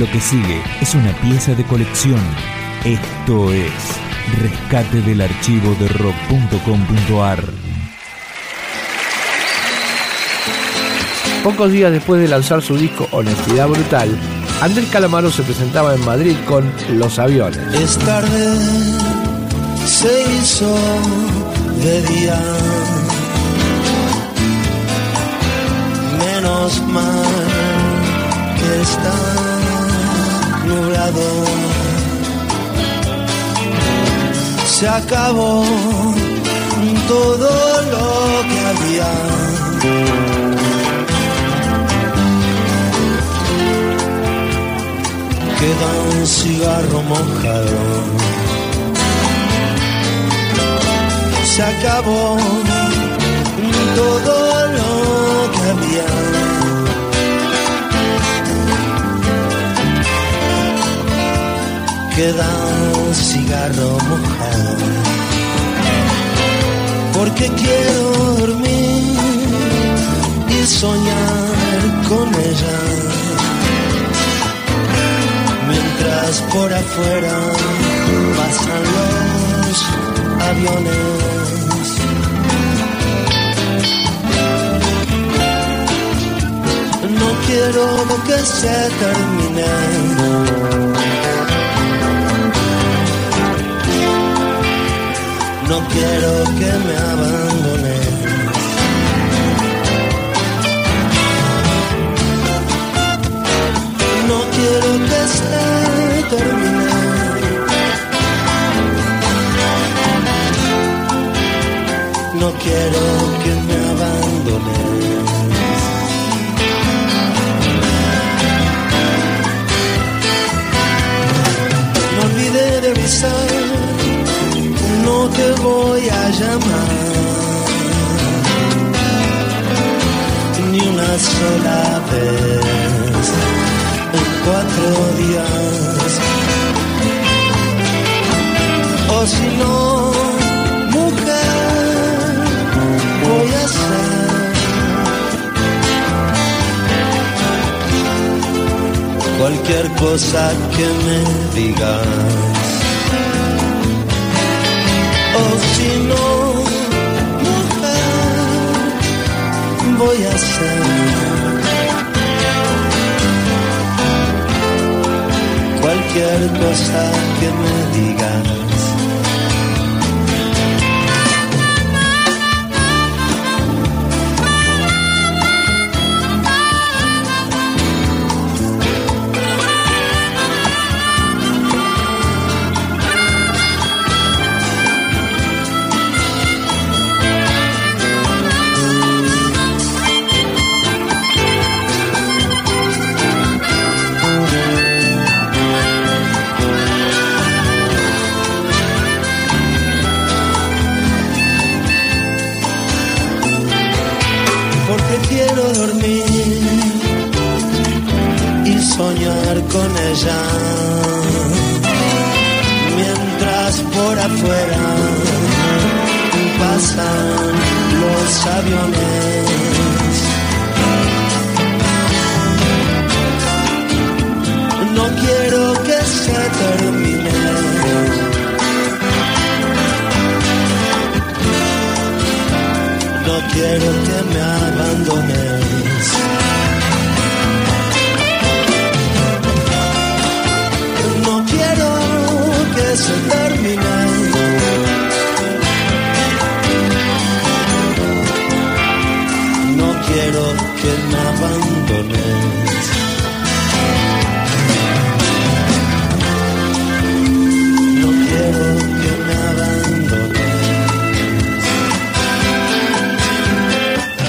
Lo que sigue es una pieza de colección. Esto es Rescate del archivo de rock.com.ar. Pocos días después de lanzar su disco Honestidad Brutal, Andrés Calamaro se presentaba en Madrid con Los Aviones. Es tarde, se hizo de día. Menos mal que está Se acabó todo lo que había. queda un cigarro mojado. Se acabó todo lo que había. Queda un cigarro mojado. Porque quiero dormir y soñar con ella por afuera pasan los aviones. No quiero que se termine. No quiero que me abandone. No quiero que se no quiero que me abandones. No olvidé de avisar, no te voy a llamar. Ni una sola vez en cuatro días. O si no, voy a hacer? Cualquier cosa que me digas. Voy a hacer. Cualquier cosa que me digas. Con ella. Mientras por afuera pasan los aviones. No quiero que se termine. No quiero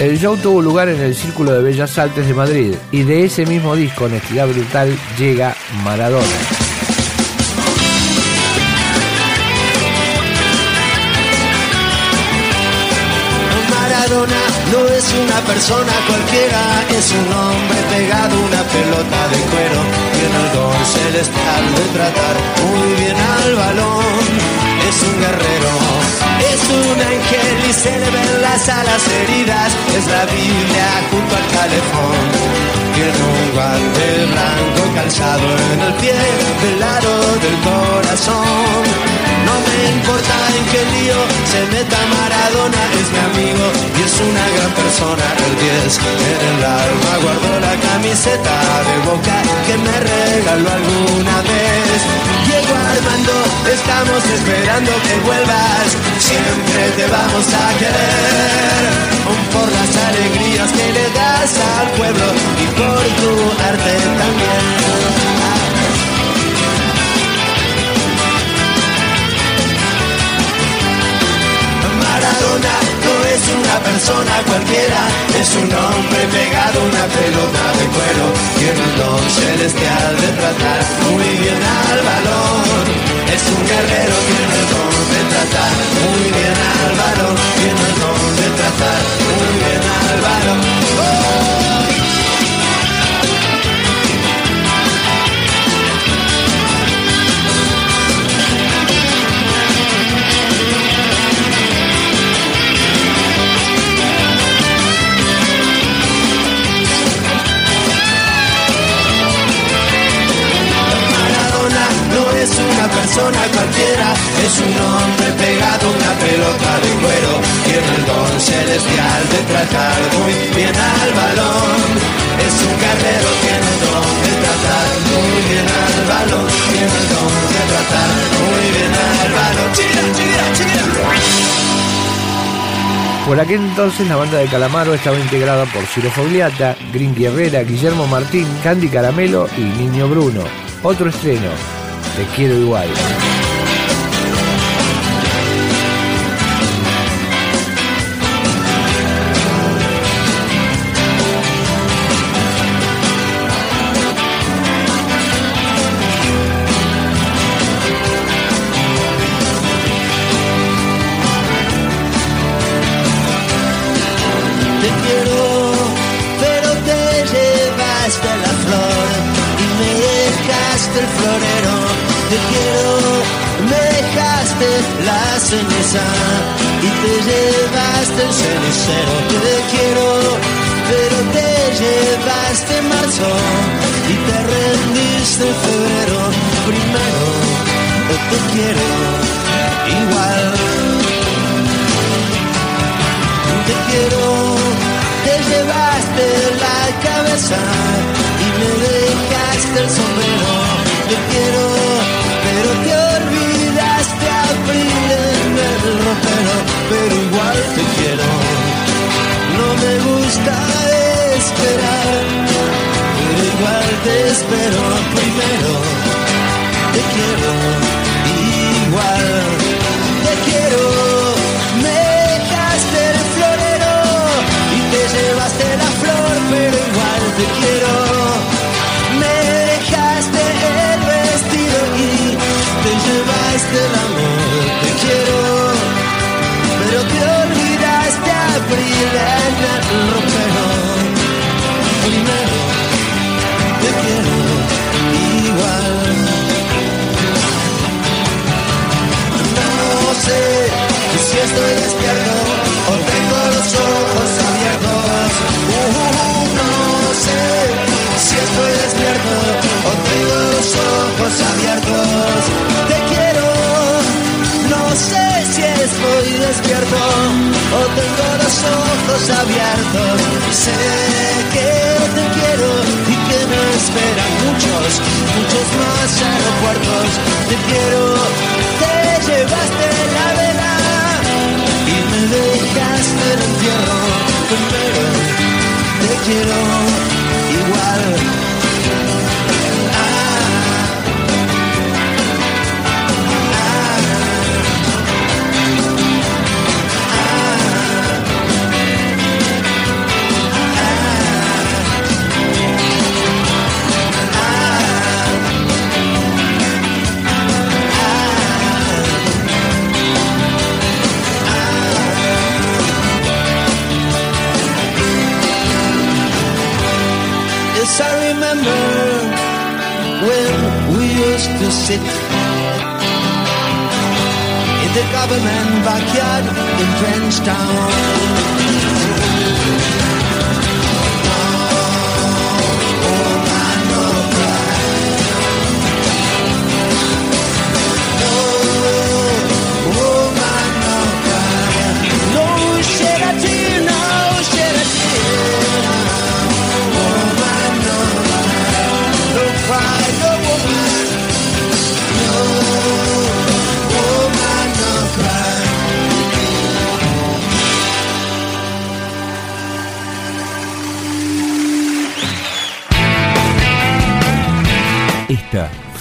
El show tuvo lugar en el Círculo de Bellas Artes de Madrid y de ese mismo disco, Honestidad Brutal, llega Maradona. no es una persona cualquiera, es un hombre pegado una pelota de cuero. Tiene el don celestial de tratar muy bien al balón. Es un guerrero, es un ángel y se le ven las alas heridas. Es la Biblia junto al calefón. Tiene un guante blanco calzado en el pie del lado del corazón. No me importa en qué lío se meta Maradona, es mi amigo y es una gran persona. El 10 en el alma guardo la camiseta de boca que me regaló alguna vez. Diego Armando, estamos esperando que vuelvas, siempre te vamos a querer por las alegrías que le das al pueblo y por tu arte también. Una persona cualquiera, es un hombre pegado una pelota de cuero, tiene el don celestial de tratar muy bien al balón. Es un guerrero, tiene el don es un hombre pegado a una pelota de cuero, tiene el don celestial de tratar muy bien al balón. Es un carrero, tiene el don de tratar muy bien al balón, tiene el don de tratar muy bien al balón. Chiquira, chiquira, chiquira. Por aquel entonces la banda de Calamaro estaba integrada por Ciro Fogliata, Green Herrera, Guillermo Martín, Candy Caramelo y Niño Bruno. Otro estreno, te quiero igual. Y te llevaste el cenicero. Te quiero, pero te llevaste marzo y te rendiste febrero. Primero te quiero igual. Te quiero, te llevaste la cabeza y me dejaste el sombrero. Te quiero, pero te olvidaste abrir el ropero, pero igual te quiero. No me gusta esperar, pero igual te espero primero. Te quiero, ojos abiertos. To sit in the government backyard in Frenchtown.